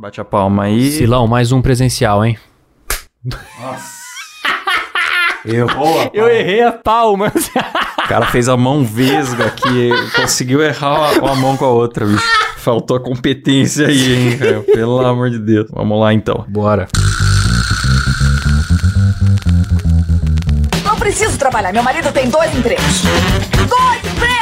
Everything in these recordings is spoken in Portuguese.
Bate a palma aí. Silão, mais um presencial, hein? Errou. a Eu errei a palma. O cara fez a mão vesga aqui, conseguiu errar a, a mão com a outra, bicho. Faltou a competência aí, hein, cara? Pelo amor de Deus. Vamos lá então. Bora. Não preciso trabalhar. Meu marido tem dois empregos. Dois empregos!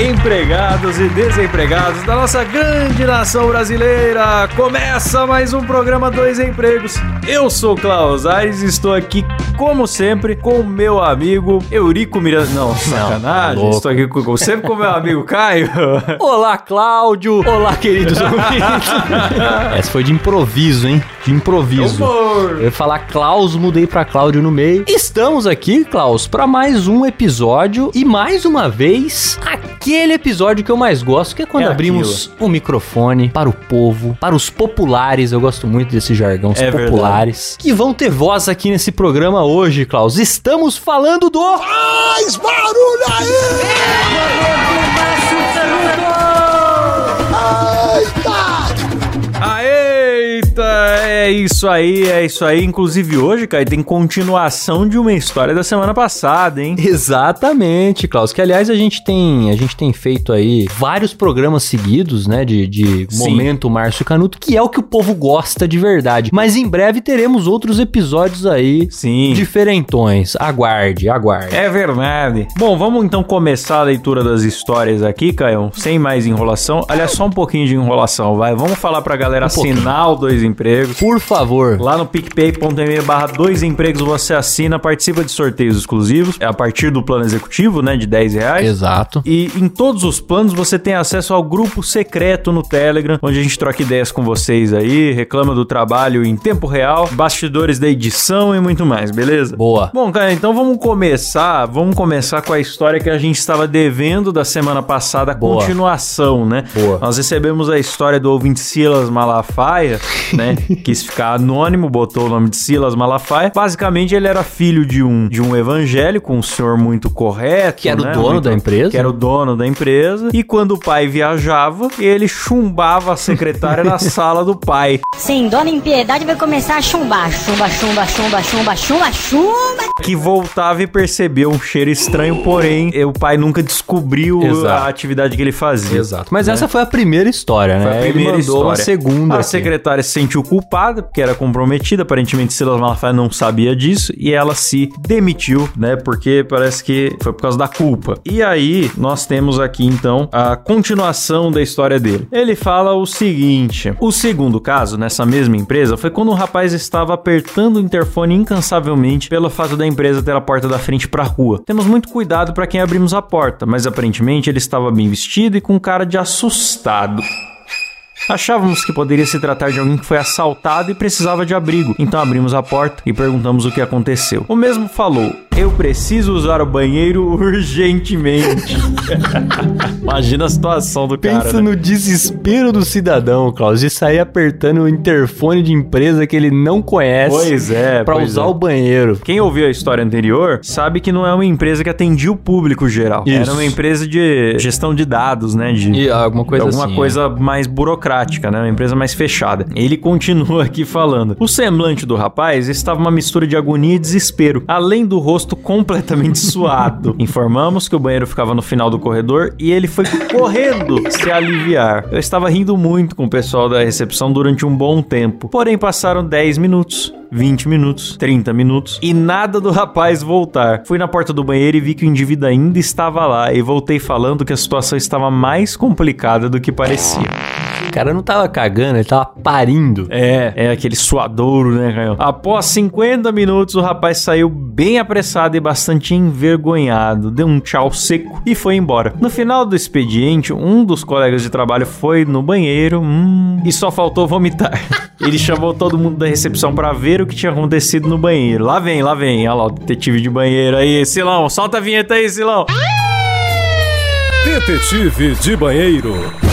Empregados e desempregados da nossa grande nação brasileira! Começa mais um programa Dois Empregos. Eu sou Klaus Aires e estou aqui, como sempre, com o meu amigo Eurico Miranda. Não, sacanagem. louco. estou aqui, como sempre, com o meu amigo Caio. Olá, Cláudio. Olá, queridos ouvintes. Essa foi de improviso, hein? De improviso. Humor. Eu ia falar Klaus, mudei pra Cláudio no meio. Estamos aqui, Klaus, pra mais um episódio e mais uma vez aquele episódio que eu mais gosto, que é quando É abrimos o microfone para o povo, para os populares. Eu gosto muito desse jargão, os É verdade. populares, que vão ter voz aqui nesse programa hoje, Klaus. Estamos falando do Faz barulho aí! Eita! É isso aí, é isso aí. Inclusive hoje, Caio, tem continuação de uma história da semana passada, hein? Exatamente, Klaus. Que aliás a gente tem a gente tem feito aí vários programas seguidos, né, de, de Sim. momento Márcio Canuto, que é o que o povo gosta de verdade. Mas em breve teremos outros episódios aí Sim. diferentões. Aguarde, aguarde. É verdade. Bom, vamos então começar a leitura das histórias aqui, Caio, sem mais enrolação. Aliás, só um pouquinho de enrolação, vai. Vamos falar pra galera Um pouquinho. assinar o Dois Empregos. Por favor. Lá no picpay.me barra dois empregos você assina, participa de sorteios exclusivos. É a partir do plano executivo, né, de 10 reais. Exato. E em todos os planos você tem acesso ao grupo secreto no Telegram, onde a gente troca ideias com vocês aí, reclama do trabalho em tempo real, bastidores da edição e muito mais, beleza? Boa. Bom, cara, então vamos começar. Vamos começar com a história que a gente estava devendo da semana passada, a Boa. continuação, né? Boa. Nós recebemos a história do ouvinte Silas Malafaia, né? Quis ficar anônimo, botou o nome de Silas Malafaia. Basicamente, ele era filho de um, de um evangélico, um senhor muito correto. Que era o né? dono Muito- da empresa. Que era o dono da empresa. E quando o pai viajava, ele chumbava a secretária na sala do pai. Sim, Dona Impiedade vai começar a chumbar. Chumba, chumba, chumba, chumba, chumba, chumba. que voltava e percebeu um cheiro estranho, porém o pai nunca descobriu Exato. a atividade que ele fazia. Exato. Mas essa foi a primeira história, né? Foi a primeira Ele mandou uma história. segunda. A aqui. secretária se sentiu culpada, porque era comprometida. Aparentemente, Silas Malafaia não sabia disso. E ela se demitiu, né? Porque parece que foi por causa da culpa. E aí, nós temos aqui, então, a continuação da história dele. Ele fala o seguinte: O segundo caso, nessa mesma empresa, foi quando um rapaz estava apertando o interfone incansavelmente pelo fato da empresa ter a porta da frente pra rua. Temos muito cuidado para quem abrimos a porta, mas aparentemente ele estava bem vestido e com cara de assustado. Achávamos que poderia se tratar de alguém que foi assaltado e precisava de abrigo, então abrimos a porta e perguntamos o que aconteceu. O mesmo falou: Eu preciso usar o banheiro urgentemente. Imagina a situação do cara. Pensa né? no desespero do cidadão, Klaus, de sair apertando o interfone de empresa que ele não conhece Pois é, pra pois usar é. o banheiro. Quem ouviu a história anterior sabe que não é uma empresa que atendia o público geral. Isso. Era uma empresa de gestão de dados, né? De E alguma coisa alguma assim, coisa mais burocrática, né? Uma empresa mais fechada. Ele continua aqui falando. O semblante do rapaz estava uma mistura de agonia e desespero, além do rosto completamente suado. Informamos que o banheiro ficava no final do corredor e ele foi correndo se aliviar. Eu estava rindo muito com o pessoal da recepção durante um bom tempo. Porém, passaram 10 minutos. 20 minutos, 30 minutos e nada do rapaz voltar. Fui na porta do banheiro e vi que o indivíduo ainda estava lá e voltei falando que a situação estava mais complicada do que parecia. O cara não tava cagando, ele tava parindo. É, é aquele suadouro, né, Caio? Após 50 minutos, o rapaz saiu bem apressado e bastante envergonhado. Deu um tchau seco e foi embora. No final do expediente, um dos colegas de trabalho foi no banheiro hum, e só faltou vomitar. Ele chamou todo mundo da recepção pra ver o que tinha acontecido no banheiro. Lá vem, lá vem. Olha lá o detetive de banheiro aí. Silão, solta a vinheta aí, Silão. Detetive de banheiro.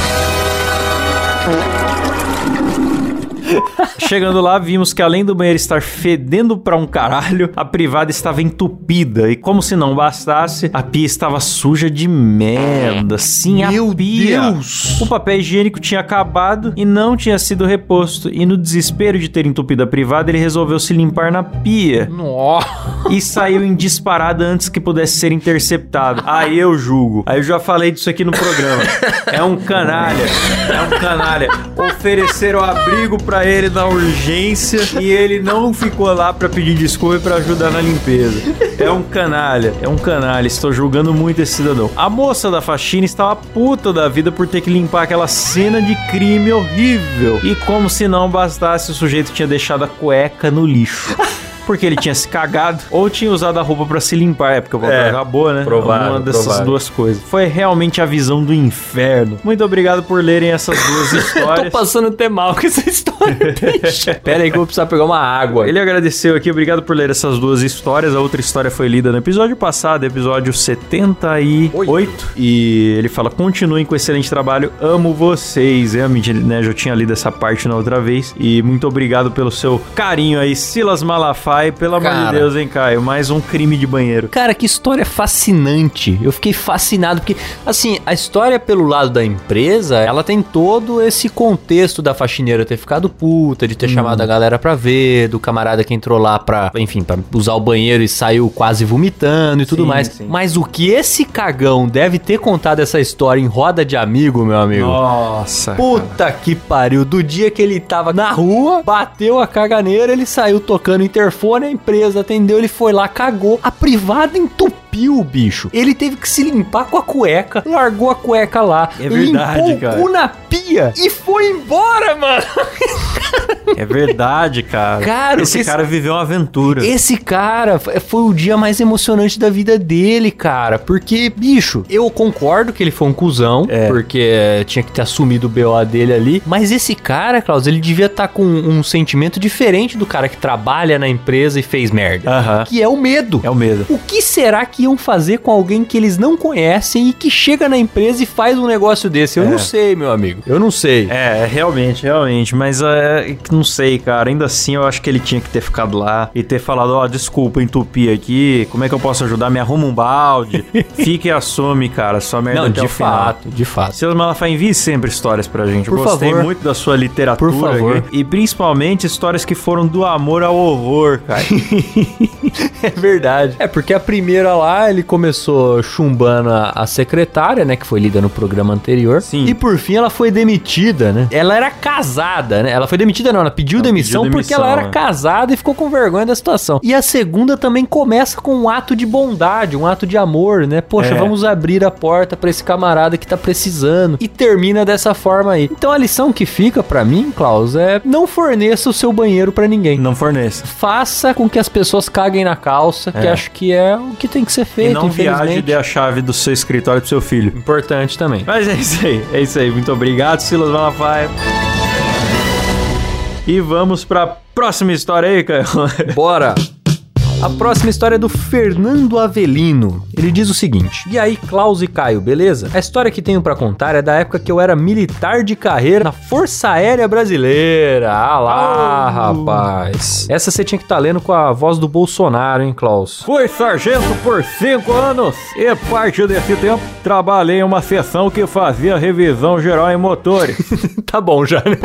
Chegando lá, vimos que além do banheiro estar fedendo pra um caralho, a privada estava entupida. E como se não bastasse, a pia estava suja de merda. Sim, a Meu pia. Deus! O papel higiênico tinha acabado e não tinha sido reposto. E no desespero de ter entupido a privada, ele resolveu se limpar na pia. Nossa. E saiu em disparada antes que pudesse ser interceptado. Aí eu julgo. Aí eu já falei disso aqui no programa. É um canalha. É um canalha. Ofereceram abrigo pra ele na urgência e ele não ficou lá pra pedir desculpa e pra ajudar na limpeza. É um canalha. É um canalha. Estou julgando muito esse cidadão. A moça da faxina estava puta da vida por ter que limpar aquela cena de crime horrível. E como se não bastasse, o sujeito tinha deixado a cueca no lixo. Porque ele tinha se cagado ou tinha usado a roupa pra se limpar, é porque o papel É, acabou, né? provável, Uma dessas provável. duas coisas. Foi realmente a visão do inferno. Muito obrigado por lerem essas duas Tô histórias. passando até mal com essa história. Pera aí que eu vou precisar pegar uma água. Ele agradeceu aqui, obrigado por ler essas duas histórias. A outra história foi lida no episódio passado, episódio 78. E ele fala: continuem com o excelente trabalho, amo vocês. Realmente, né? Já tinha lido essa parte na outra vez. E muito obrigado pelo seu carinho aí, Silas Malafaia. Pelo amor de Cara. Deus, hein, Caio? Mais um crime de banheiro. Cara, que história fascinante. Eu fiquei fascinado porque, assim, a história pelo lado da empresa, ela tem todo esse contexto da faxineira ter ficado puta, de ter chamado a galera pra ver, do camarada que entrou lá pra, enfim, pra usar o banheiro e saiu quase vomitando e tudo Sim, mais. sim. Mas o que esse cagão deve ter contado essa história em roda de amigo, meu amigo? Nossa. Puta que pariu. Do dia que ele tava na rua, bateu a caganeira, ele saiu tocando interfone, a empresa atendeu, ele foi lá, cagou. A privada entupiu o bicho. Ele teve que se limpar com a cueca, largou a cueca lá, É verdade, limpou cara. o cu na pia e foi embora, mano. É verdade, cara. Cara, esse esse- cara viveu uma aventura. Esse cara foi o dia mais emocionante da vida dele, cara. Porque, bicho, eu concordo que ele foi um cuzão, É. porque eh, tinha que ter assumido o BO dele ali. Mas esse cara, Klaus, ele devia estar com um sentimento diferente do cara que trabalha na empresa e fez merda. Aham. Que é o medo. É o medo. O que será que iam fazer com alguém que eles não conhecem e que chega na empresa e faz um negócio desse? Eu É. não sei, meu amigo. Eu não sei. É, realmente, realmente. Mas é, que não sei, cara. Ainda assim, eu acho que ele tinha que ter ficado lá e ter falado: Ó, desculpa, entupi aqui. Como é que eu posso ajudar? Me arruma um balde. Fique e assume, cara. Sua merda não, de o final. fato, de fato. Silas Malafaia, envie sempre histórias pra gente. Por eu gostei favor. muito da sua literatura. Por favor. aqui. E principalmente histórias que foram do amor ao horror, cara. É verdade. É, porque a primeira lá, ele começou chumbando a, a secretária, né? Que foi lida no programa anterior. Sim. E por fim ela foi demitida, né? Ela era casada, né? Ela foi demitida, não, ela pediu Ela demissão pediu porque demissão, ela era é. casada e ficou com vergonha da situação. E a segunda também começa com um ato de bondade, um ato de amor, né? Poxa, É. vamos abrir a porta pra esse camarada que tá precisando. E termina dessa forma aí. Então a lição que fica pra mim, Klaus, é não forneça o seu banheiro pra ninguém não forneça. faça com que as pessoas caguem na calça, que É. acho que é o que tem que ser feito, e não viaje e dê a chave do seu escritório pro seu filho. Importante também. Mas é isso aí, é isso aí. Muito obrigado, Silas Malafaia. E vamos pra próxima história aí, Caio. Bora! A próxima história é do Fernando Avelino. Ele diz o seguinte: E aí, Klaus e Caio, beleza? A história que tenho pra contar é da época que eu era militar de carreira na Força Aérea Brasileira. Ah lá, rapaz. Essa você tinha que estar lendo com a voz do Bolsonaro, hein, Klaus? Fui sargento por cinco anos e parte desse tempo trabalhei em uma seção que fazia revisão geral em motores. tá bom já, né?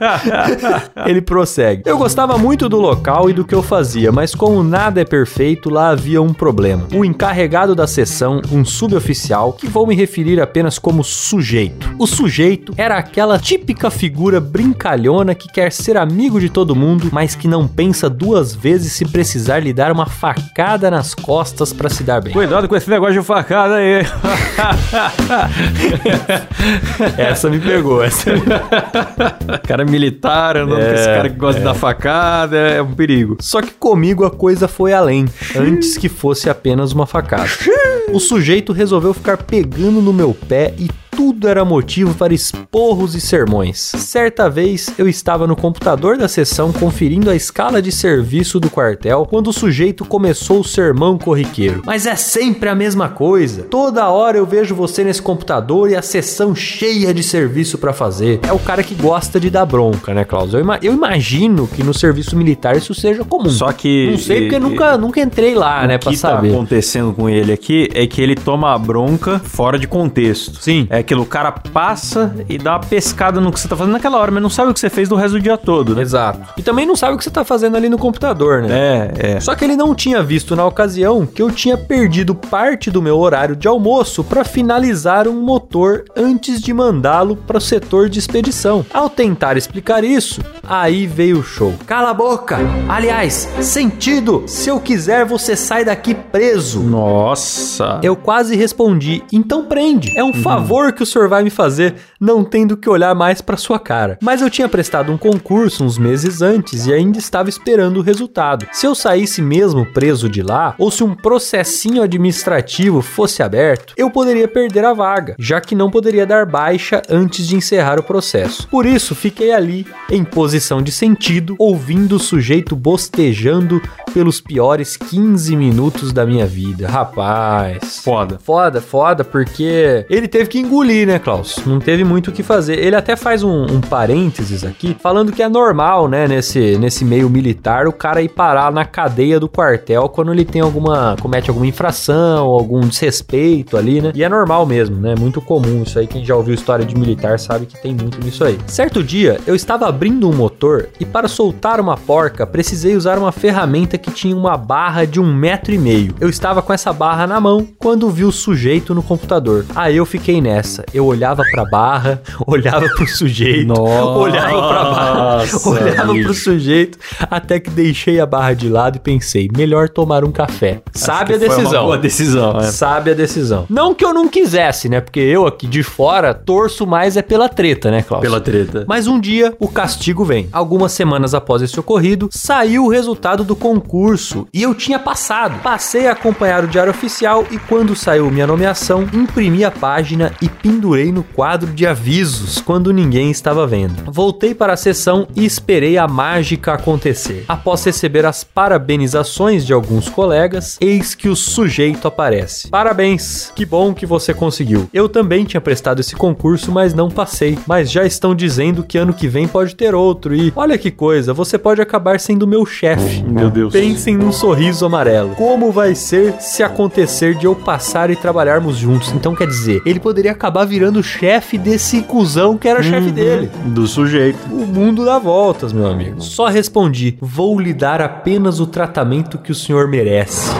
Ele prossegue. Eu gostava muito do local e do que eu fazia, mas como nada é perfeito, lá havia um problema. O encarregado da sessão, um suboficial, que vou me referir apenas como sujeito. O sujeito era aquela típica figura brincalhona que quer ser amigo de todo mundo, mas que não pensa duas vezes se precisar lhe dar uma facada nas costas pra se dar bem. Cuidado com esse negócio de facada aí. Essa me pegou, essa. cara militar, andando com esse cara que gosta de dar facada, é um perigo. Só que comigo a coisa foi além, antes que fosse apenas uma facada. O sujeito resolveu ficar pegando no meu pé e tudo era motivo para esporros e sermões. Certa vez eu estava no computador da sessão conferindo a escala de serviço do quartel quando o sujeito começou o sermão corriqueiro. Mas é sempre a mesma coisa. Toda hora eu vejo você nesse computador e a sessão cheia de serviço para fazer. É o cara que gosta de dar bronca, né, Klaus? Eu, ima eu imagino que no serviço militar isso seja comum. Só que. Não sei porque e- nunca, nunca entrei lá, né, O pra que tá saber. acontecendo com ele aqui é que ele toma a bronca fora de contexto. Sim. É aquilo, o cara passa e dá uma pescada no que você tá fazendo naquela hora, mas não sabe o que você fez do resto do dia todo, né? Exato. E também não sabe o que você tá fazendo ali no computador, né? É, é. Só que ele não tinha visto na ocasião que eu tinha perdido parte do meu horário de almoço para finalizar um motor antes de mandá-lo para o setor de expedição. Ao tentar explicar isso, aí veio o show. Cala a boca! Aliás, sentido! Se eu quiser, você sai daqui preso. Nossa. Eu quase respondi, então prende. É um favor que o senhor vai me fazer, não tendo que olhar mais pra sua cara. Mas eu tinha prestado um concurso uns meses antes e ainda estava esperando o resultado. Se eu saísse mesmo preso de lá, ou se um processinho administrativo fosse aberto, eu poderia perder a vaga, já que não poderia dar baixa antes de encerrar o processo. Por isso, fiquei ali, em posição de sentido, ouvindo o sujeito bostejando pelos piores 15 minutos da minha vida. Rapaz. Foda. Foda, foda, porque ele teve que engolir, né, Klaus? Não teve muito o que fazer. Ele até faz um, um parênteses aqui, falando que é normal, né, nesse, nesse meio militar, o cara ir parar na cadeia do quartel quando ele tem alguma. comete alguma infração, algum desrespeito ali, né? E é normal mesmo, né? Muito comum isso aí. Quem já ouviu história de militar sabe que tem muito nisso aí. Certo dia, eu estava abrindo um motor e para soltar uma porca, precisei usar uma ferramenta que tinha uma barra de um metro e meio. Eu estava com essa barra na mão quando vi o sujeito no computador. Aí eu fiquei nessa. Eu olhava pra barra, olhava pro sujeito, Nossa, olhava pra barra, olhava bicho. pro sujeito, até que deixei a barra de lado e pensei, melhor tomar um café. Sabe a decisão. boa decisão, é. Sabe a decisão. Não que eu não quisesse, né? Porque eu aqui de fora torço mais é pela treta, né, Klaus? Pela treta. Mas um dia o castigo vem. Algumas semanas após esse ocorrido, saiu o resultado do concurso e eu tinha passado. Passei a acompanhar o diário oficial e quando saiu minha nomeação, imprimi a página e pendurei no quadro de avisos quando ninguém estava vendo. Voltei para a sessão e esperei a mágica acontecer. Após receber as parabenizações de alguns colegas, eis que o sujeito aparece. Parabéns, que bom que você conseguiu. Eu também tinha prestado esse concurso, mas não passei. Mas já estão dizendo que ano que vem pode ter outro e olha que coisa, você pode acabar sendo meu chefe. Meu Deus. Pensem num sorriso amarelo. Como vai ser se acontecer de eu passar e trabalharmos juntos? Então quer dizer, ele poderia acabar virando chefe desse cuzão que era chefe dele. Do sujeito. O mundo dá voltas, meu amigo. Só respondi: vou lhe dar apenas o tratamento que o senhor merece.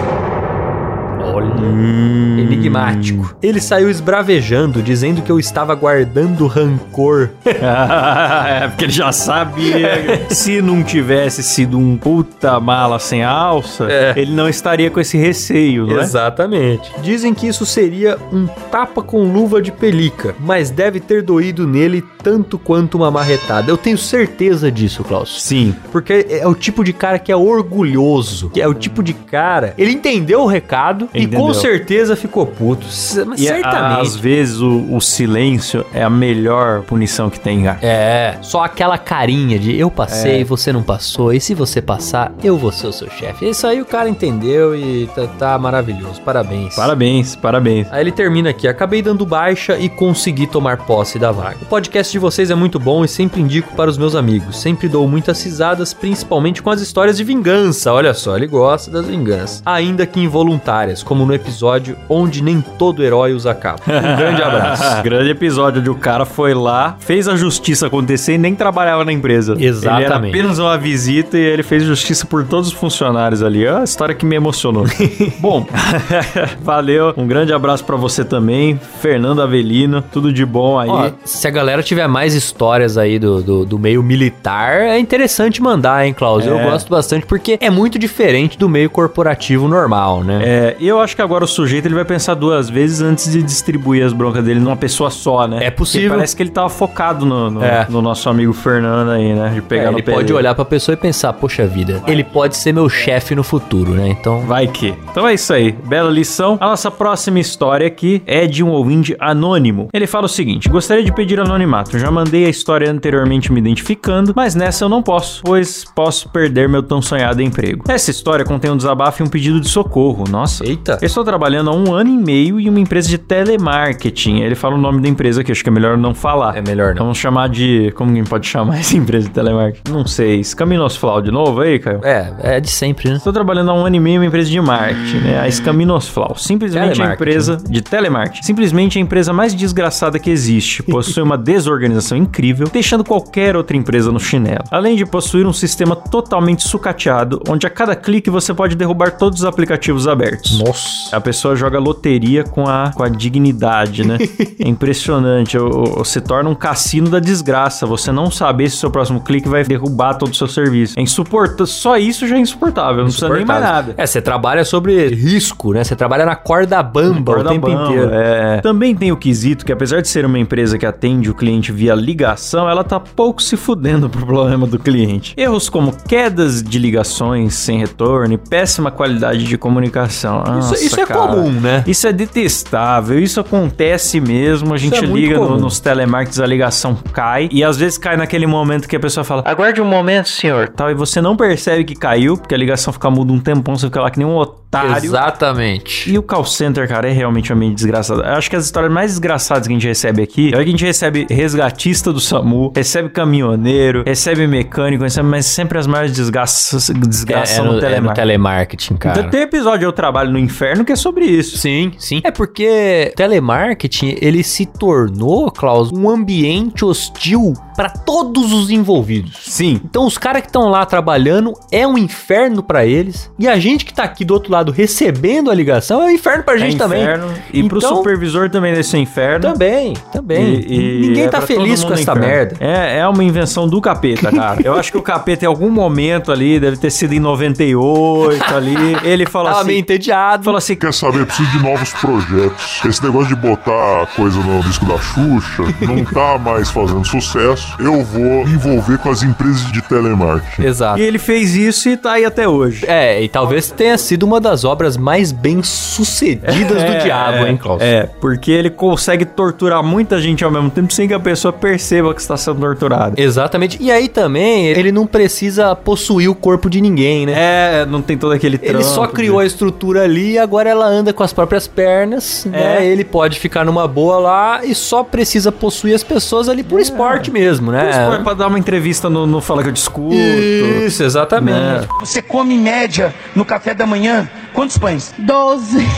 Olha. Enigmático. Ele saiu esbravejando, dizendo que eu estava guardando rancor. é, porque ele já sabia. Se não tivesse sido um puta mala sem alça, É. ele não estaria com esse receio, não é? Exatamente. Dizem que isso seria um tapa com luva de pelica, mas deve ter doído nele tanto quanto uma marretada. Eu tenho certeza disso, Klaus. Sim. Porque é o tipo de cara que é orgulhoso. Que é o tipo de cara. Ele entendeu o recado e Entendeu. com certeza ficou puto. Mas E certamente. às vezes o, o silêncio é a melhor punição que tem, cara. É, só aquela carinha de eu passei, É. você não passou, e se você passar, eu vou ser o seu chefe. Isso aí o cara entendeu e tá, tá maravilhoso. Parabéns. Parabéns, parabéns. Aí ele termina aqui. Acabei dando baixa e consegui tomar posse da vaga. O podcast de vocês é muito bom e sempre indico para os meus amigos. Sempre dou muitas risadas, principalmente com as histórias de vingança. Olha só, ele gosta das vinganças. Ainda que involuntárias, como no episódio onde nem todo herói usa capa. Um grande abraço. Grande episódio onde o cara foi lá, fez a justiça acontecer e nem trabalhava na empresa. Exatamente. Ele era apenas uma visita e ele fez justiça por todos os funcionários ali. É uma história que me emocionou. Bom, valeu. Um grande abraço pra você também, Fernando Avelino. Tudo de bom aí. Ó, se a galera tiver mais histórias aí do, do, do meio militar, é interessante mandar, hein, Klaus? Eu É. gosto bastante porque é muito diferente do meio corporativo normal, né? É, eu acho que agora o sujeito ele vai pensar duas vezes antes de distribuir as broncas dele numa pessoa só, né? É possível. Porque parece que ele tava focado no, no, É. no nosso amigo Fernando aí, né? De pegar É, ele pode olhar pra pessoa e pensar, poxa vida, ele pode ser meu chefe no futuro, né? Então, Vai que. Então é isso aí. Bela lição. A nossa próxima história aqui é de um ouvinte anônimo. Ele fala o seguinte: Gostaria de pedir anonimato. Já mandei a história anteriormente me identificando, mas nessa eu não posso, pois posso perder meu tão sonhado emprego. Essa história contém um desabafo e um pedido de socorro. Nossa. Eita. Eu estou trabalhando há um ano e meio em uma empresa de telemarketing. Ele fala o nome da empresa que acho que é melhor não falar. É melhor não. Vamos chamar de. Como que pode chamar essa empresa de telemarketing? Não sei. Escaminosflau de novo aí, Caio? é, é de sempre, né? Estou trabalhando há um ano e meio em uma empresa de marketing, né? A Escaminosflau. Simplesmente a empresa de telemarketing. Simplesmente a empresa mais desgraçada que existe. Possui uma desorganização incrível, deixando qualquer outra empresa no chinelo. Além de possuir um sistema totalmente sucateado, onde a cada clique você pode derrubar todos os aplicativos abertos. Nossa. A pessoa joga loteria com a, com a dignidade, né? é impressionante. Se torna um cassino da desgraça. Você não saber se o seu próximo clique vai derrubar todo o seu serviço. É insuportável. Só isso já é insuportável. Não precisa nem mais nada. É, você trabalha sobre risco, né? Você trabalha na corda bamba Corda o tempo bamba, inteiro. é. Também tem o quesito que, apesar de ser uma empresa que atende o cliente via ligação, ela tá pouco se fudendo pro problema do cliente. Erros como quedas de ligações sem retorno e péssima qualidade de comunicação. Isso, Nossa, isso é comum, né? Isso é detestável, isso acontece mesmo. A gente é liga no- nos telemarketings, a ligação cai e às vezes cai naquele momento que a pessoa fala: Aguarde um momento, senhor. Tal, e você não percebe que caiu, porque a ligação fica muda um tempão, você fica lá que nem um otário. Exatamente. E o call center, cara, é realmente um ambiente desgraçado. Eu acho que as histórias mais desgraçadas que a gente recebe aqui é que a gente recebe resgatista do SAMU, recebe caminhoneiro, recebe mecânico, recebe, mas sempre as maiores desgraças, É, desgraças é, no, no, é no telemarketing. telemarketing, cara. Então, tem episódio Eu Trabalho no Inferno que é sobre isso. Sim, sim. É porque telemarketing, ele se tornou, Klaus, um ambiente hostil para todos os envolvidos. Sim. Então os caras que estão lá trabalhando é um inferno pra eles e a gente que tá aqui do outro lado recebendo a ligação é um inferno pra gente é também. inferno. E pro Então- supervisor também desse inferno. Também, também. E- e Ninguém é tá feliz com essa inferno. merda. É, é uma invenção do capeta, cara. Eu acho que o capeta em algum momento ali, deve ter sido em 98 ali, ele falou Tava assim... meio entediado. Falou assim, Quer saber? Preciso de novos projetos. Esse negócio de botar coisa no disco da Xuxa não tá mais fazendo sucesso. Eu vou envolver com as empresas de telemarketing. Exato. E ele fez isso e tá aí até hoje. É, e talvez tenha sido uma das obras mais bem sucedidas do diabo, hein, Klaus? É, porque ele consegue torturar muita gente ao mesmo tempo sem que a pessoa perceba que está sendo torturada. Exatamente. E aí também, ele não precisa possuir o corpo de ninguém, né? É, não tem todo aquele Ele só trampo criou a de- estrutura ali e agora ela anda com as próprias pernas, né? É. Ele pode ficar numa boa lá e só precisa possuir as pessoas ali por esporte mesmo, né? Isso foi pra dar uma entrevista no, no Fala Que Eu Discuto. Isso, exatamente. Né? Você come em média no café da manhã quantos pães?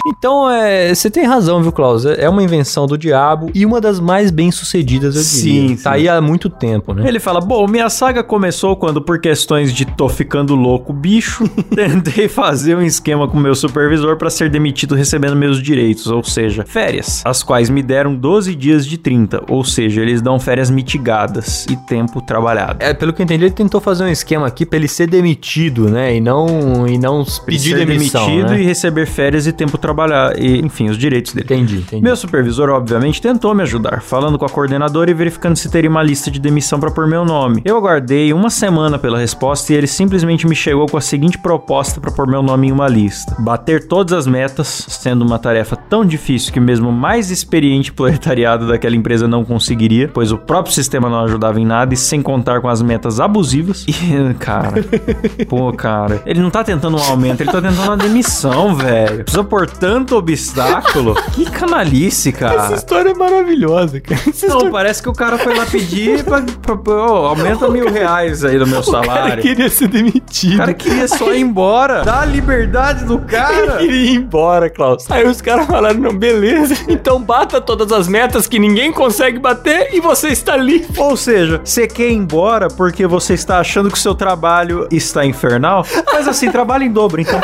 Então, é, você tem razão, viu, Klaus? É é uma invenção do diabo e uma das mais bem sucedidas, eu diria. Sim, Tá sim. aí há muito tempo, né? Ele fala: Bom, minha saga começou quando, por questões de tô ficando louco, bicho, tentei fazer um esquema com meu supervisor pra ser demitido recebendo meus direitos, ou seja, férias, as quais me deram 12 dias de 30, ou seja, eles dão férias mitigadas e tempo trabalhado. É, pelo que eu entendi, ele tentou fazer um esquema aqui pra ele ser demitido, né? E não, e não pedir ser demissão, demitido né? e receber férias e tempo trabalhar, e, enfim, os direitos dele. Entendi, entendi. Meu supervisor, obviamente, tentou me ajudar, falando com a coordenadora e verificando se teria uma lista de demissão para pôr meu nome. Eu aguardei uma semana pela resposta e ele simplesmente me chegou com a seguinte proposta para pôr meu nome em uma lista: bater todas as metas, sendo uma tarefa tão difícil que mesmo o mais experiente proletariado daquela empresa não conseguiria, pois o próprio sistema não ajudava em nada e sem contar com as metas abusivas. E, cara, pô, cara, ele não tá tentando um aumento, ele tá tentando uma demissão, velho. Precisa pôr tanto obstáculo. Que canalice, cara. história é maravilhosa, cara. Essa Não, parece que o cara foi lá pedir pra, pra- pra- ô, aumenta mil reais aí do meu salário. queria ser demitido. O cara queria só ir embora. Dá a liberdade do cara. queria ir embora, Klaus. Aí os caras falaram, não, beleza. Então bata todas as metas que ninguém consegue bater e você está livre. Ou seja, você quer ir embora porque você está achando que o seu trabalho está infernal? Mas assim, trabalha em dobro, então.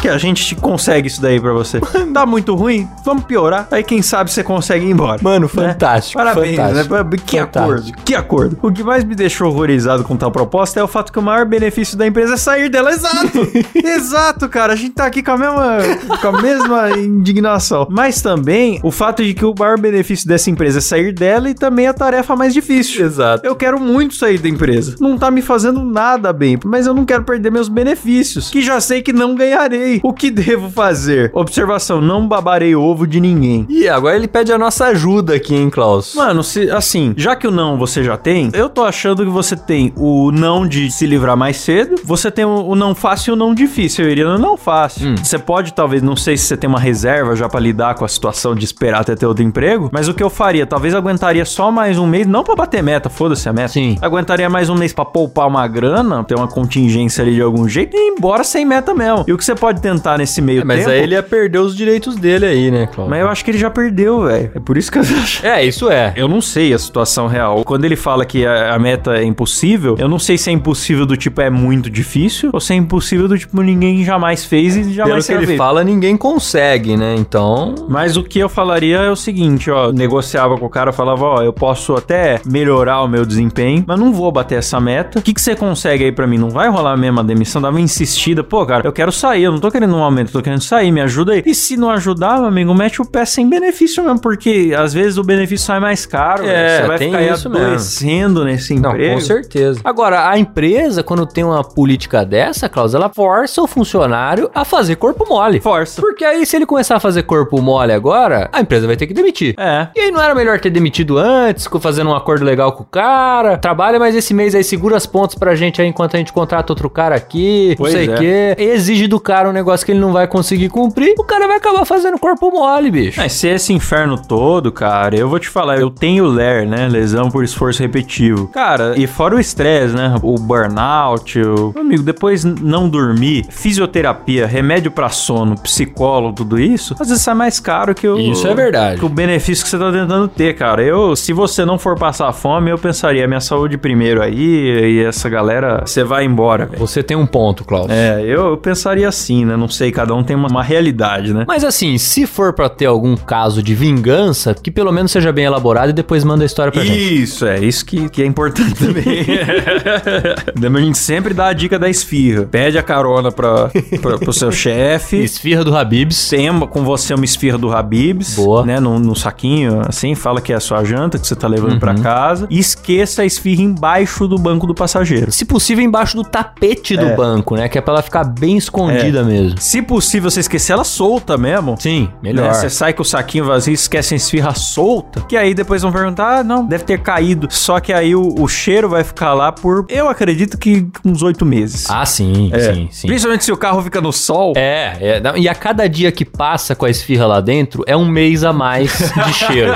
Que a gente consegue isso daí pra você. Tá muito ruim? Vamos piorar. Aí quem sabe você consegue ir embora. Mano, né? fantástico. Parabéns, fantástico. né? Que Fantástico. acordo, que acordo. O que mais me deixou horrorizado com tal proposta é o fato que o maior benefício da empresa é sair dela. Exato! Exato, cara. A gente tá aqui com a mesma, com a mesma indignação. Mas também o fato de que o maior benefício dessa empresa é sair dela e também a tarefa mais difícil. Exato. Eu quero muito sair da empresa. Não tá me fazendo nada bem, mas eu não quero perder meus benefícios, que já sei que não ganharei. O que devo fazer? Observação, não babarei ovo de ninguém. E agora ele pede a nossa ajuda aqui, hein, Klaus? Mano, se, assim, já que o não você já tem, eu tô achando que você tem o não de se livrar mais cedo, você tem o, o não fácil e o não difícil. Eu iria no não fácil. Você pode, talvez, não sei se você tem uma reserva já pra lidar com a situação de esperar até ter outro emprego, mas o que eu faria? Talvez aguentaria só mais um mês, não pra bater meta, foda-se a meta. Sim. Aguentaria mais um mês pra poupar uma grana, ter uma contingência ali de algum jeito e ir embora sem meta mesmo. E o que você pode tentar nesse meio Mas tempo... aí ele ia perder os direitos dele aí, né, Klaus? Mas eu acho que ele já perdeu, velho. É por isso que eu acho. É, isso é. Eu não sei a situação real. Quando ele fala que a, a meta é impossível, eu não sei se é impossível do tipo é muito difícil ou se é impossível do tipo ninguém jamais fez e Pelo jamais que será ele feito. fala, ninguém consegue, né? Então. Mas o que eu falaria é o seguinte, ó, negociava com o cara, falava, ó, eu posso até melhorar o meu desempenho, mas não vou bater essa meta. O que, que você consegue aí pra mim? Não vai rolar mesmo a demissão? Dava insistida, pô, cara, eu quero sair, eu não tô querendo um aumento, eu tô querendo sair, me ajuda aí. E se não ajudar, meu amigo, mete o pé sem benefício mesmo, porque às vezes o benefício sai mais caro, É, você vai tem ficar isso mesmo. adoecendo nesse Não, emprego. com certeza. Agora, a empresa, quando tem uma política dessa, Klaus, ela força o funcionário a fazer corpo mole. Força. Porque aí, se ele começar a fazer corpo mole agora, a empresa vai ter que demitir. É. E aí não era melhor ter demitido antes, fazendo um acordo legal com o cara? Trabalha mais esse mês aí, segura as pontas pra gente aí enquanto a gente contrata outro cara aqui, Pois não sei o é. quê. Exige do cara um negócio que ele não vai conseguir cumprir, o cara vai acabar fazendo corpo mole, bicho. Mas se esse inferno todo, cara, eu vou te falar, eu tenho LER, né? Lesão por esforço repetitivo. Cara, e fora o estresse, né? O burnout, o... Meu amigo, depois não dormir, fisioterapia, remédio pra sono, psicólogo, tudo isso, às vezes sai mais caro que o... Isso é verdade. Que o benefício que você tá tentando ter, cara. Eu, se você não for passar fome, eu pensaria, minha saúde primeiro aí, e essa galera, você vai embora, velho. Você tem um ponto, Klaus. É, eu, eu pensaria assim, né? Não sei, cada um tem uma, uma realidade, né? Mas assim, se for pra ter algum caso de vingança, que pelo menos seja bem elaborado e depois manda a história pra gente. Isso, é isso que, que é importante também. A gente sempre dá a dica da esfirra. Pede a carona pra, pra, pro seu chefe. Esfirra do Habibs. Tem com você uma esfirra do Habibs, Boa. né, no, saquinho, assim, fala que é a sua janta que você tá levando pra Uhum. casa. E esqueça a esfirra embaixo do banco do passageiro. Se possível, embaixo do tapete do É. banco, né? Que é pra ela ficar bem escondida mesmo. Se possível, você esquecer ela solta mesmo. Sim, melhor. Né? Você sai com o saquinho vazio, esquece a esfirra solta. Que aí depois vão perguntar: ah, não, deve ter caído. Só que aí o, o cheiro vai ficar lá por, eu acredito que uns oito meses. Ah, sim, É. sim, sim. Principalmente se o carro fica no sol. É, é, e a cada dia que passa com a esfirra lá dentro é um mês a mais de cheiro.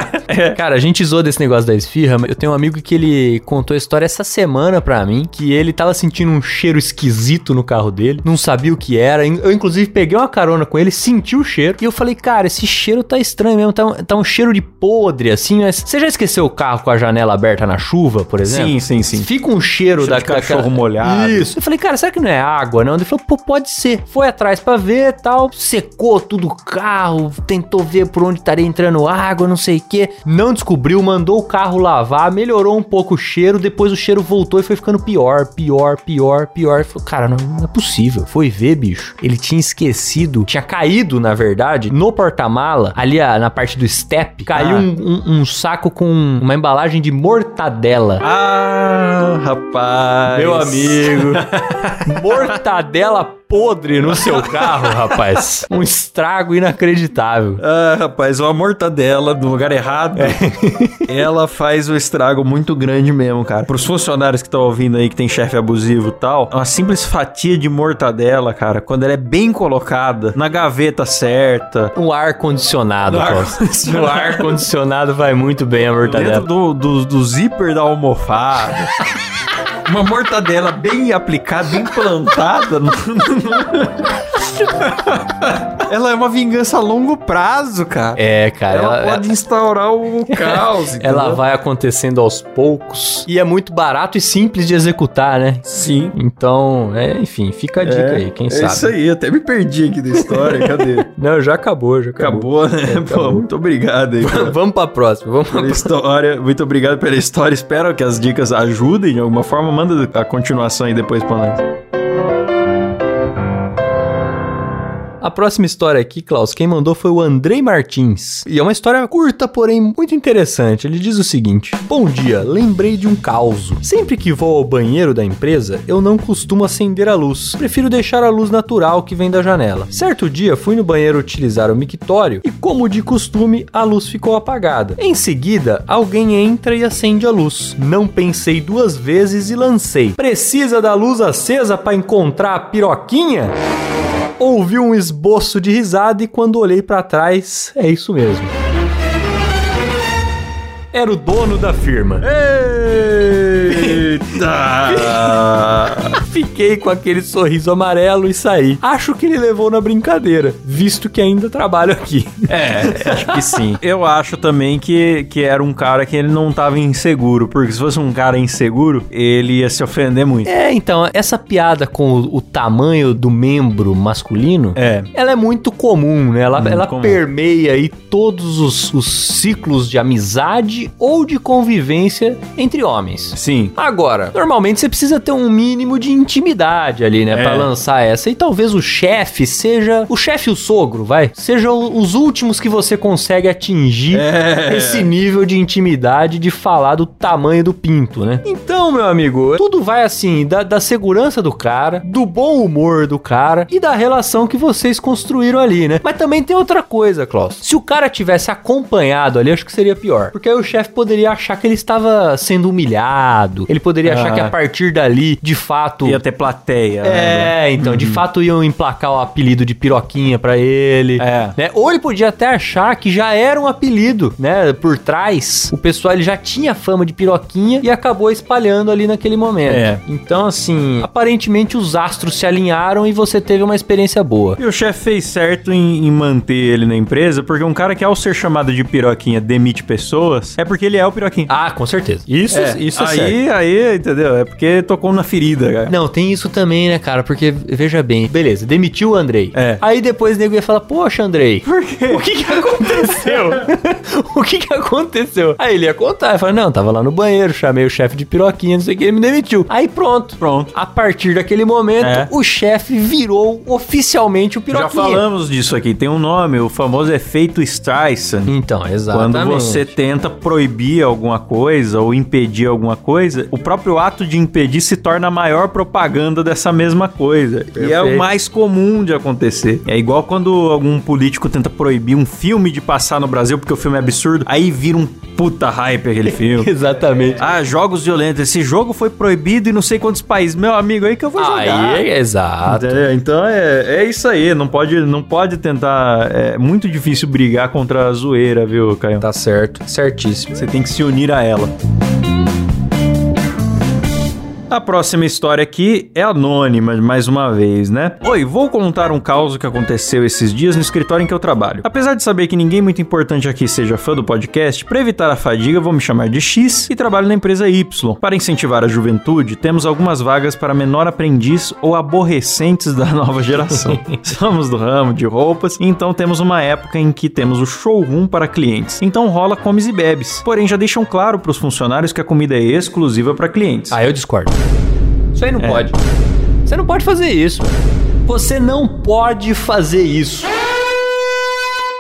Cara, a gente zoou desse negócio da esfirra, mas eu tenho um amigo que ele contou a história essa semana pra mim, que ele tava sentindo um cheiro esquisito no carro dele, não sabia o que era. Eu, inclusive, peguei uma carona com ele, senti o cheiro, e eu falei, cara, esse cheiro tá estranho mesmo, tá um, tá um cheiro de podre, assim, mas você já esqueceu o carro com a janela aberta na chuva, por exemplo? Sim, sim, sim. Fica um cheiro, Cheiro da de cachorro molhado. Isso. Eu falei, cara, será que não é água, não? Ele falou, pô, pode ser. Foi atrás pra ver e tal, secou tudo o carro, tentou ver por onde estaria entrando água, não sei o quê. Não descobriu, mandou o carro lavar, melhorou um pouco o cheiro, depois o cheiro voltou e foi ficando pior, pior, pior, pior. Cara, não, não é possível. Foi ver, bicho. Ele tinha esquecido, tinha caído, na verdade, no porta-mala, ali na parte do step, caiu Ah. um, um- um saco com uma embalagem de mortadela. Ah, rapaz. Meu amigo. Mortadela podre no seu carro, rapaz. Um estrago inacreditável. Ah, rapaz, uma mortadela no lugar errado. Ela faz um estrago muito grande mesmo, cara. Pros funcionários que estão ouvindo aí, que tem chefe abusivo e tal, uma simples fatia de mortadela, cara, quando ela é bem colocada, na gaveta certa, No ar condicionado, No ar Costa. condicionado. No ar condicionado vai muito bem a mortadela. dentro do, do, do zíper da almofada. Uma mortadela bem aplicada, bem plantada. Ela é uma vingança a longo prazo, cara. É, cara. ela, ela- pode instaurar o caos. Ela entendeu? vai acontecendo aos poucos e é muito barato e simples de executar, né? Sim. Então, é, enfim, fica a dica aí, quem é sabe. isso aí, até me perdi aqui da história. Cadê? Não, já acabou, já acabou. Acabou, né? Pô, muito obrigado aí pela, vamos pra próxima, vamos pra história. Muito obrigado pela história. Espero que as dicas ajudem de alguma forma. Manda a continuação aí depois pra nós. A próxima história aqui, Klaus, quem mandou foi o Andrei Martins. E é uma história curta, porém muito interessante. Ele diz o seguinte: Bom dia, lembrei de um caos. Sempre que vou ao banheiro da empresa, eu não costumo acender a luz. Prefiro deixar a luz natural que vem da janela. Certo dia, fui no banheiro utilizar o mictório e, como de costume, a luz ficou apagada. Em seguida, alguém entra e acende a luz. Não pensei duas vezes e lancei: Precisa da luz acesa para encontrar a piroquinha? Ouvi um esboço de risada e quando olhei pra trás, é isso mesmo. Era o dono da firma. Eita! Fiquei com aquele sorriso amarelo e saí. Acho que ele levou na brincadeira, visto que ainda trabalho aqui. É, acho que sim. Eu acho também que, que era um cara que ele não tava inseguro, porque se fosse um cara inseguro, ele ia se ofender muito. É, então, essa piada com o, o tamanho do membro masculino, É. ela é muito comum, né? Ela, Muito ela comum. permeia aí todos os, os ciclos de amizade ou de convivência entre homens. Sim. Agora, normalmente você precisa ter um mínimo de intimidade ali, né, É. Pra lançar essa. E talvez o chefe seja o chefe e o sogro, vai, sejam os últimos que você consegue atingir É. esse nível de intimidade de falar do tamanho do pinto, né? Então, meu amigo, tudo vai assim da, da segurança do cara, do bom humor do cara e da relação que vocês construíram ali, né? Mas também tem outra coisa, Klaus. Se o cara tivesse acompanhado ali, acho que seria pior, porque aí o chefe poderia achar que ele estava sendo humilhado. Ele poderia achar Ah. que a partir dali, de fato, Ia ter plateia. né? é, então, Uhum. de fato iam emplacar o apelido de piroquinha pra ele. É. Né? Ou ele podia até achar que já era um apelido, né? Por trás, o pessoal ele já tinha fama de piroquinha e acabou espalhando ali naquele momento. É. Então, assim, aparentemente os astros se alinharam e você teve uma experiência boa. E o chefe fez certo em, em manter ele na empresa, porque um cara que ao ser chamado de piroquinha demite pessoas, é porque ele é o piroquinha. Ah, com certeza. Isso é, isso é aí, certo. aí, entendeu? É porque tocou na ferida, cara. Não, tem isso também, né, cara? Porque, veja bem, beleza, demitiu o Andrei. É. Aí depois o nego ia falar, poxa, Andrei. Por quê? O que que aconteceu? o que que aconteceu? Aí ele ia contar, ia falar, não, tava lá no banheiro, chamei o chefe de piroquinha, não sei o que, ele me demitiu. Aí pronto. Pronto. A partir daquele momento, É. o chefe virou oficialmente o Já piroquinha. falamos disso aqui, tem um nome, o famoso efeito Streisand. Então, exatamente. Quando você tenta proibir alguma coisa ou impedir alguma coisa, o próprio ato de impedir se torna a maior propaganda dessa mesma coisa. E é Perfeito. o mais comum de acontecer. É igual quando algum político tenta proibir um filme de passar no Brasil porque o filme é absurdo, aí vira um puta hype aquele filme. Exatamente. Ah, jogos violentos. Esse jogo foi proibido em não sei quantos países. Meu amigo, aí que eu vou jogar. Aí, exato. Entendeu? Então é, é isso aí, não pode, não pode tentar. É muito difícil brigar contra a zoeira, viu, Caio? Tá certo, certíssimo. Você tem que se unir a ela. A próxima história aqui é anônima, mais uma vez, né? Oi, vou contar um caos que aconteceu esses dias no escritório em que eu trabalho. Apesar de saber que ninguém muito importante aqui seja fã do podcast, para evitar a fadiga, vou me chamar de X e trabalho na empresa Y. Para incentivar a juventude, temos algumas vagas para menor aprendiz ou aborrecentes da nova geração. Somos do ramo de roupas, então temos uma época em que temos o showroom para clientes. Então rola comes e bebes. Porém, já deixam claro para os funcionários que a comida é exclusiva para clientes. Ah, eu discordo. Isso aí não É. pode. Você não pode fazer isso. Você não pode fazer isso.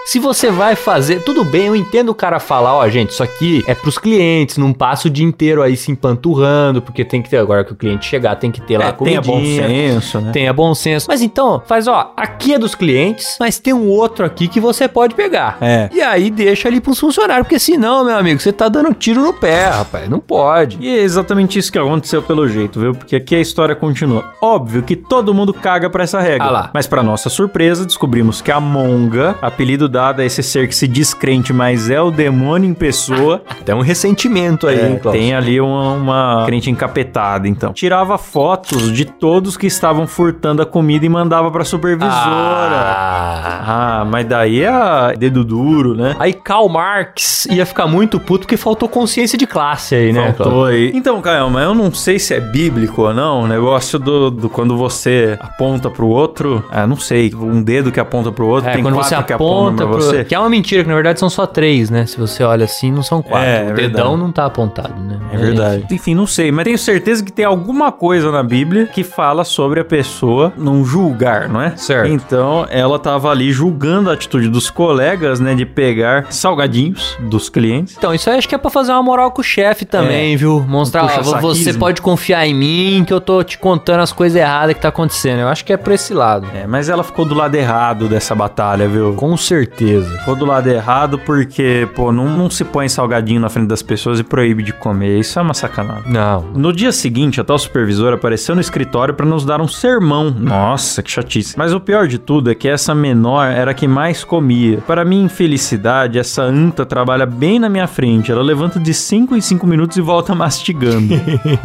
Se você vai fazer, tudo bem, eu entendo o cara falar, ó, gente, isso aqui é pros clientes, não passa o dia inteiro aí se empanturrando, porque tem que ter, agora que o cliente chegar, tem que ter lá É, tenha comidinha. bom senso, né? Tenha bom senso. Mas então, faz ó, aqui é dos clientes, mas tem um outro aqui que você pode pegar. É. E aí deixa ali pros funcionários, porque senão, meu amigo, você tá dando tiro no pé, rapaz. Não pode. E é exatamente isso que aconteceu pelo jeito, viu? Porque aqui a história continua. Óbvio que todo mundo caga pra essa regra. Ah lá. Mas pra nossa surpresa, descobrimos que a Monga, apelido cuidado a esse ser que se descrente, mas é o demônio em pessoa. Tem um ressentimento aí, É, hein, tem ali uma, uma crente encapetada, então. Tirava fotos de todos que estavam furtando a comida e mandava pra supervisora. Ah. Ah, mas daí é dedo duro, né? Aí Karl Marx ia ficar muito puto porque faltou consciência de classe aí, né? Faltou aí. Então, Caio, mas eu não sei se é bíblico ou não. O negócio do, do quando você aponta pro outro. Ah, não sei. Um dedo que aponta pro outro. É, tem quando você que apontam pra você. Que é uma mentira, que na verdade são só três, né? Se você olha assim, não são quatro. É, é o verdade. dedão não tá apontado, né? É verdade. Enfim, não sei, mas tenho certeza que tem alguma coisa na Bíblia que fala sobre a pessoa não julgar, não é? Certo. Então, ela tava ali julgando a atitude dos colegas, né, de pegar salgadinhos dos clientes. Então, isso aí acho que é pra fazer uma moral com o chefe também, É. viu? Mostrar, ó, você pode confiar em mim que eu tô te contando as coisas erradas que tá acontecendo. Eu acho que é pra esse lado. É, mas ela ficou do lado errado dessa batalha, viu? Com certeza. Ficou do lado errado porque, pô, não, não se põe salgadinho na frente das pessoas e proíbe de comer. Isso é uma sacanagem. Não. No dia seguinte, a tal supervisora apareceu no escritório para nos dar um sermão. Nossa, que chatice. Mas o pior de tudo é que essa menor era a que mais comia. Para minha infelicidade, essa anta trabalha bem na minha frente. Ela levanta de 5 em 5 minutos e volta mastigando.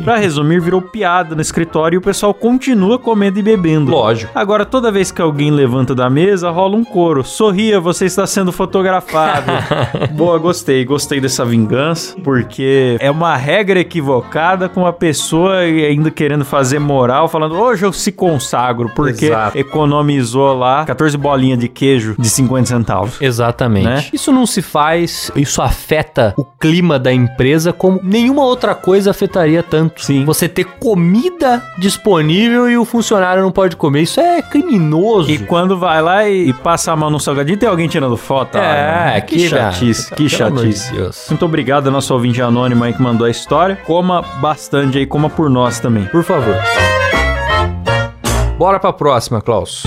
Pra resumir, virou piada no escritório e o pessoal continua comendo e bebendo. Lógico. Agora, toda vez que alguém levanta da mesa, rola um coro. Sorria, você está sendo fotografado. Boa, gostei. Gostei dessa vingança, porque é uma regra equivocada com a pessoa ainda querendo fazer moral, falando, hoje eu se consagro, porque Exato. economizou lá 14 bolinhas de queijo de 50 centavos. Exatamente. Né? Isso não se faz, isso afeta o clima da empresa como nenhuma outra coisa afetaria tanto. Sim. Você ter comida disponível e o funcionário não pode comer. Isso é criminoso. E quando vai lá e, e passa a mão no salgadinho, tem alguém tirando foto. É, Ah, que que chatice, que Pelo de chatice. Muito obrigado ao nosso ouvinte anônimo aí que mandou a história. Coma bastante aí, coma por nós também. Por favor. Bora pra próxima, Klaus.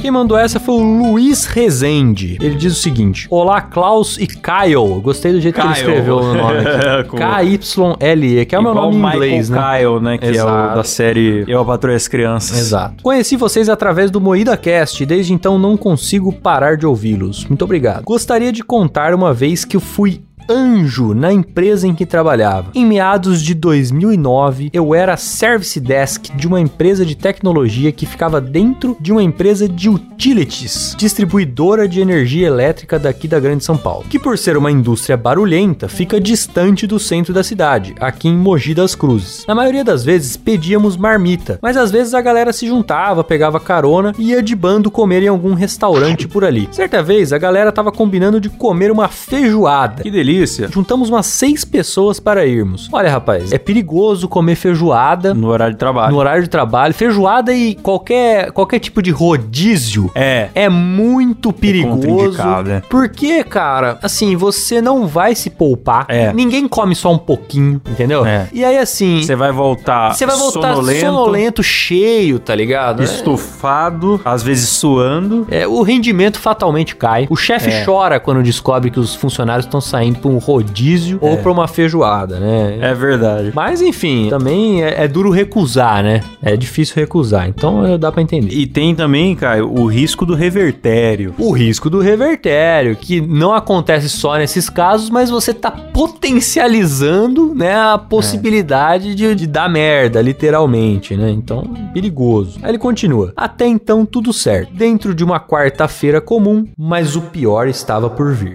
Quem mandou essa foi o Luiz Rezende. Ele diz o seguinte: Olá, Klaus e Kyle. Gostei do jeito que ele Kyle. escreveu o nome aqui. Com- K-Y-L-E, que é o meu nome em Michael inglês, né? Kyle, né? Que é Exato. o da série Eu, a Patroa e as Crianças. Exato. Conheci vocês através do Moída Cast e desde então não consigo parar de ouvi-los. Muito obrigado. Gostaria de contar uma vez que eu fui anjo na empresa em que trabalhava. Em meados de 2009, eu era service desk de uma empresa de tecnologia que ficava dentro de uma empresa de utilities, distribuidora de energia elétrica daqui da Grande São Paulo, que por ser uma indústria barulhenta, fica distante do centro da cidade, aqui em Mogi das Cruzes. Na maioria das vezes pedíamos marmita, mas às vezes a galera se juntava, pegava carona e ia de bando comer em algum restaurante por ali. Certa vez a galera tava combinando de comer uma feijoada. Que delícia. Juntamos umas seis pessoas para irmos. Olha, rapaz, é perigoso comer feijoada No horário de trabalho. no horário de trabalho. Feijoada e qualquer, qualquer tipo de rodízio É. é muito perigoso. contraindicado, é. Porque, cara, assim, você não vai se poupar. É. Ninguém come só um pouquinho, entendeu? É. E aí, assim, Você vai voltar você vai voltar sonolento, sonolento, cheio, tá ligado? estufado, às vezes suando. É, o rendimento fatalmente cai. O chefe É. chora quando descobre que os funcionários estão saindo um rodízio ou pra uma feijoada, né? É verdade. Mas enfim, também é, é duro recusar, né? É difícil recusar, então é, dá pra entender. E tem também, Caio, o risco do revertério. O risco do revertério, que não acontece só nesses casos, mas você tá potencializando, né, a possibilidade de, de dar merda, literalmente, né? Então, perigoso. Aí ele continua. Até então, tudo certo. Dentro de uma quarta-feira comum, mas o pior estava por vir.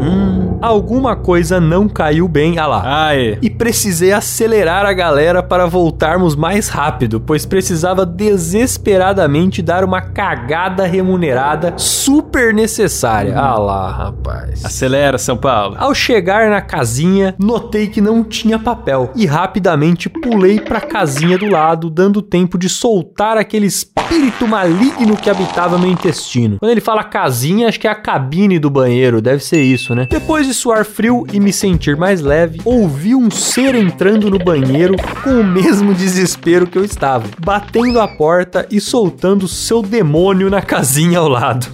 Hum, alguma coisa não caiu bem. Ah lá. Ai. E precisei acelerar a galera para voltarmos mais rápido, pois precisava desesperadamente dar uma cagada remunerada super necessária. Ah lá, rapaz. Acelera, São Paulo. Ao chegar na casinha, notei que não tinha papel e rapidamente pulei pra casinha do lado, dando tempo de soltar aquele espírito maligno que habitava meu intestino. Quando ele fala casinha, acho que é a cabine do banheiro, deve ser isso, né? Depois Depois de suar frio e me sentir mais leve, ouvi um ser entrando no banheiro com o mesmo desespero que eu estava, batendo a porta e soltando seu demônio na casinha ao lado.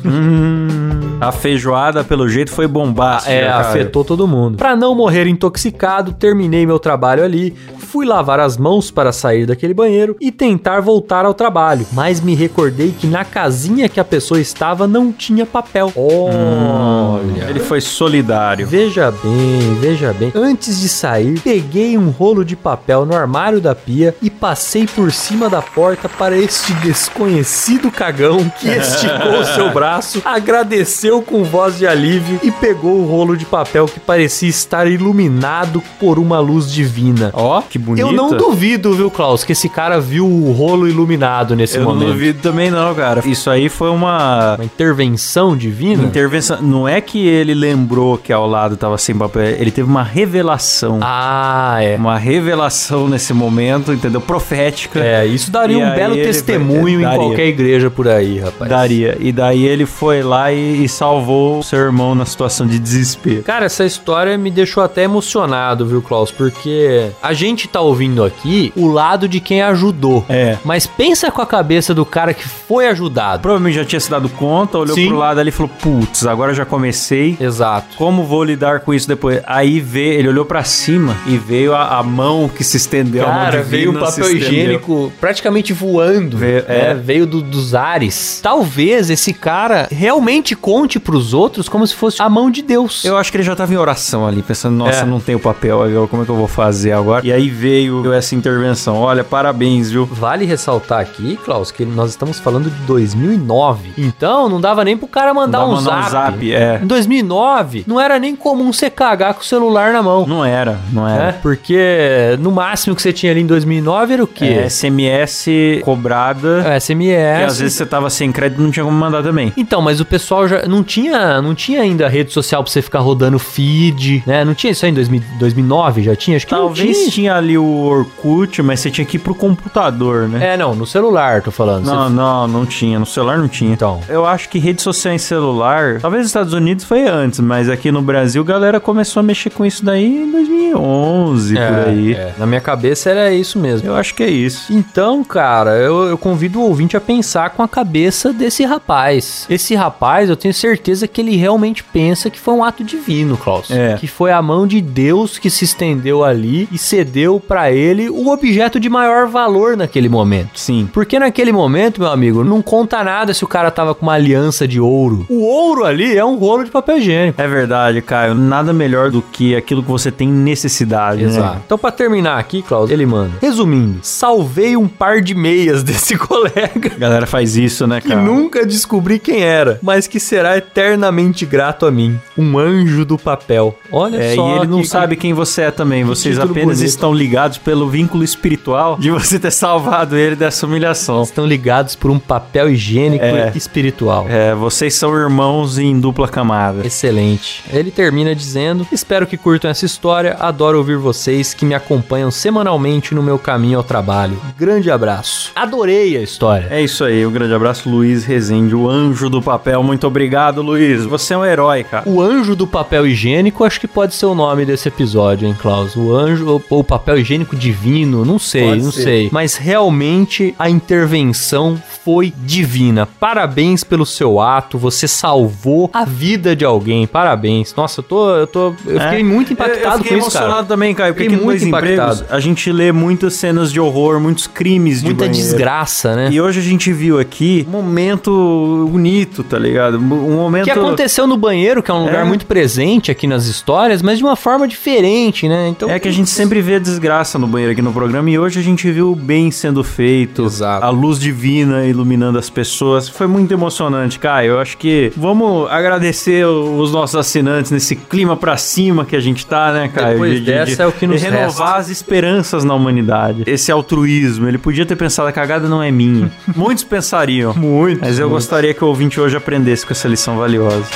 A feijoada, pelo jeito, foi bombástica. É, cara. afetou todo mundo. Pra não morrer intoxicado, terminei meu trabalho ali, fui lavar as mãos para sair daquele banheiro e tentar voltar ao trabalho, mas me recordei que na casinha que a pessoa estava não tinha papel. Olha. Ele foi solidário. Veja bem, veja bem. Antes de sair, peguei um rolo de papel no armário da pia e passei por cima da porta para este desconhecido cagão que esticou seu braço, agradeceu com voz de alívio e pegou o rolo de papel que parecia estar iluminado por uma luz divina. Ó, que bonito. Eu não duvido, viu, Klaus, que esse cara viu o rolo iluminado nesse Eu momento. não duvido também não, cara. Isso aí foi uma Uma intervenção divina? intervenção. Não é que ele lembrou que ao lado tava sem papel, ele teve uma revelação. Ah, é. Uma revelação nesse momento, entendeu? Profética. É, isso daria E um belo testemunho vai- em qualquer igreja por aí, rapaz. Daria. E daí ele foi lá e, e salvou o seu irmão na situação de desespero. Cara, essa história me deixou até emocionado, viu, Klaus? Porque a gente tá ouvindo aqui o lado de quem ajudou. É. Mas pensa com a cabeça do cara que foi ajudado. Provavelmente já tinha se dado conta, olhou Sim. pro lado ali e falou: Putz, agora já comecei. Exato. Como vou lidar com isso depois? Aí vê, ele olhou pra cima e veio a, a mão que se estendeu. a mão Cara, veio o papel higiênico praticamente voando. Veio- né? é. Veio do- dos ares. Talvez esse cara realmente conte pros outros como se fosse a mão de Deus. Eu acho que ele já tava em oração ali, pensando, nossa, É. não tenho papel, agora como é que eu vou fazer agora? E aí veio essa intervenção. Olha, parabéns, viu? Vale ressaltar aqui, Klaus, que nós estamos falando de 2009. Então, não dava nem pro cara mandar, um, mandar zap. um zap, é. Em 2009, não era nem comum você cagar com o celular na mão. Não era, não era. Porque no máximo que você tinha ali em 2009 era o quê? É, SMS cobrada. É, SMS. E às vezes você tava sem crédito e não tinha como mandar também. Então, mas o pessoal já não tinha, não tinha ainda rede social pra você ficar rodando feed, né? Não tinha isso aí em 2000 2009, já tinha? Acho que Talvez tinha. tinha ali o Orkut, mas você tinha que ir pro computador, né? É, não, no celular, tô falando. Não, Você- não, não tinha. No celular não tinha. Então. Eu acho que rede social em celular, talvez nos Estados Unidos foi antes, mas aqui no Brasil a galera começou a mexer com isso daí em 2011, É, por aí. é. Na minha cabeça era isso mesmo. Eu acho que é isso. Então, cara, eu, eu convido o ouvinte a pensar com a cabeça desse rapaz. Esse rapaz, eu tenho certeza que ele realmente pensa que foi um ato divino, Klaus. É. Que foi a mão de Deus que se estendeu ali e cedeu pra ele o objeto de maior valor naquele momento. Sim. Porque naquele momento, meu amigo, não conta nada se o cara tava com uma aliança de ouro. O ouro ali é um rolo de papel higiênico. É verdade, Caio. Nada melhor do que aquilo que você tem necessidade, né? Então, pra terminar aqui, Klaus, ele manda. Resumindo, salvei um par de meias desse colega. A galera faz isso, né, que cara? nunca descobri quem era, mas que será eternamente grato a mim. Um anjo do papel. Olha É, só. e ele não que- sabe quem você é também. Vocês apenas bonito. estão ligados pelo vínculo espiritual de você ter salvado ele dessa humilhação. Estão ligados por um papel higiênico É. e espiritual. É, vocês são irmãos em dupla camada. Excelente. Ele termina dizendo: Espero que curtam essa história. Adoro ouvir vocês que me acompanham semanalmente no meu caminho ao trabalho. Grande abraço. Adorei a história. É isso aí, um grande abraço, Luiz Rezende, o anjo do papel. Muito obrigado, Luiz. Você é um herói, cara. O anjo do papel higiênico, acho que pode ser o nome desse episódio, hein, Klaus? O anjo ou, ou papel higiênico divino, não sei, Pode não ser. sei. Mas realmente a intervenção foi divina. Parabéns pelo seu ato, você salvou a vida de alguém. Parabéns. Nossa, eu tô, eu tô, eu fiquei muito impactado É. eu, eu fiquei com isso, emocionado cara. também, Caio, porque muito Dois Empregos impactado. a gente lê muitas cenas de horror, muitos crimes de Muita desgraça, né? E hoje a gente viu aqui um momento bonito, tá ligado? Um momento... que aconteceu no banheiro, que é um lugar É. muito presente aqui nas histórias, mas de uma forma diferente, né? Então É que a gente sempre vê a desgraça no banheiro aqui no programa e hoje a gente viu o bem sendo feito, Exato. a luz divina iluminando as pessoas. Foi muito emocionante, Caio. Eu acho que vamos agradecer os nossos assinantes nesse clima pra cima que a gente tá, né, Caio? Depois dessa é o que nos de renovar as esperanças na humanidade. Esse altruísmo, ele podia ter pensado a cagada não é minha. Muitos pensariam. Muito. Mas eu gostaria que o ouvinte hoje aprendesse com essa lição valiosa.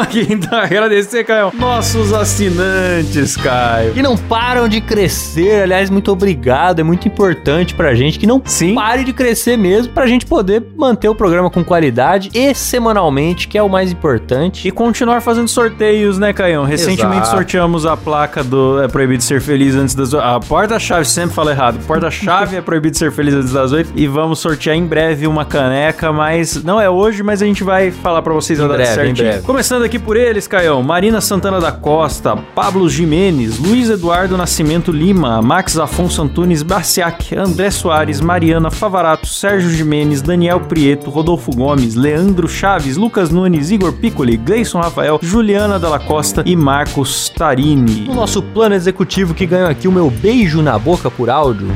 Aqui então agradecer, Caio, nossos assinantes, Caio. Que não param de crescer, aliás, muito obrigado, é muito importante pra gente que não Sim. pare de crescer mesmo, pra gente poder manter o programa com qualidade e semanalmente, que é o mais importante. E continuar fazendo sorteios, né, Caião? Recentemente Exato. sorteamos a placa do É Proibido Ser Feliz antes das oito. A porta-chave, sempre falo errado. Porta-chave é Proibido Ser Feliz antes das oito. E vamos sortear em breve uma caneca, mas não é hoje, mas a gente vai falar pra vocês a Em data breve, em certinho. breve. Começando aqui por eles, Caião. Marina Santana da Costa, Pablo Jimenez, Luiz Eduardo Nascimento Lima, Max Afonso Antunes Barciac, André Soares, Mariana Favarato, Sérgio Jimenez, Daniel Prieto, Rodolfo Gomes, Leandro Chaves, Lucas Nunes, Igor Piccoli, Gleison Rafael, Juliana Dalla Costa e Marcos Tarini. O nosso plano executivo que ganhou aqui o meu beijo na boca por áudio.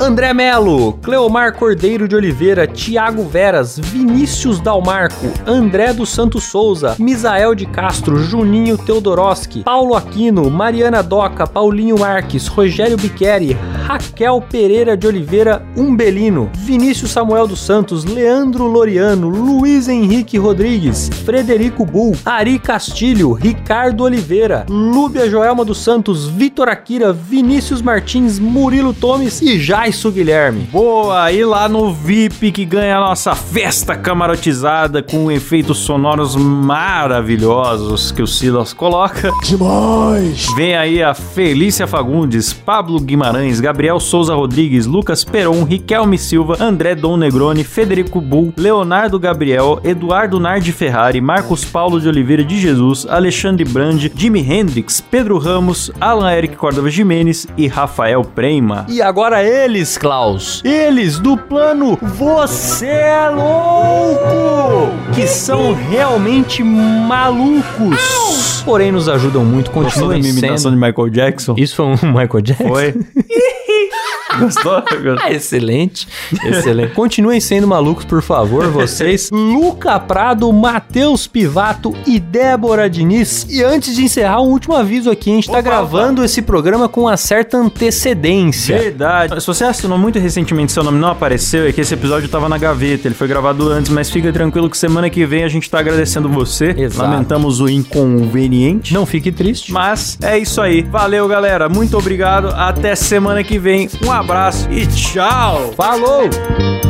André Melo, Cleomar Cordeiro de Oliveira, Tiago Veras, Vinícius Dalmarco, André dos Santos Souza, Misael de Castro, Juninho Teodoroski, Paulo Aquino, Mariana Doca, Paulinho Marques, Rogério Biqueri, Raquel Pereira de Oliveira Umbelino, Vinícius Samuel dos Santos, Leandro Loriano, Luiz Henrique Rodrigues, Frederico Bull, Ari Castilho, Ricardo Oliveira, Lúbia Joelma dos Santos, Vitor Akira, Vinícius Martins, Murilo Tomes e Jaisso Guilherme. Boa, e lá no VIP que ganha a nossa festa camarotizada com efeitos sonoros maravilhosos que o Silas coloca. Demais! Vem aí a Felícia Fagundes, Pablo Guimarães, Gabriel Souza Rodrigues, Lucas Peron, Riquelme Silva, André Dom Negroni, Federico Bull, Leonardo Gabriel, Eduardo Nardi Ferrari, Marcos Paulo de Oliveira de Jesus, Alexandre Brandi, Jimi Hendrix, Pedro Ramos, Alan Eric Córdova Jimenez e Rafael Prema. E agora eles, Klaus. Eles do plano Você é Louco! Que são realmente malucos. Porém, nos ajudam muito. Continuem minha imitação sendo. de Michael Jackson? Isso foi um Michael Jackson? Foi? Gostou? Ah, excelente, excelente. Continuem sendo malucos, por favor, vocês. Luca Prado, Matheus Pivato e Débora Diniz. E antes de encerrar, um último aviso aqui. A gente tá Opa, gravando esse programa com uma certa antecedência. Verdade. Se você assinou muito recentemente seu nome não apareceu, é que esse episódio tava na gaveta, ele foi gravado antes, mas fica tranquilo que semana que vem a gente tá agradecendo você. Exato. Lamentamos o inconveniente. Não fique triste. Mas é isso aí. Valeu, galera. Muito obrigado. Até semana que vem. Um abraço e tchau. Falou!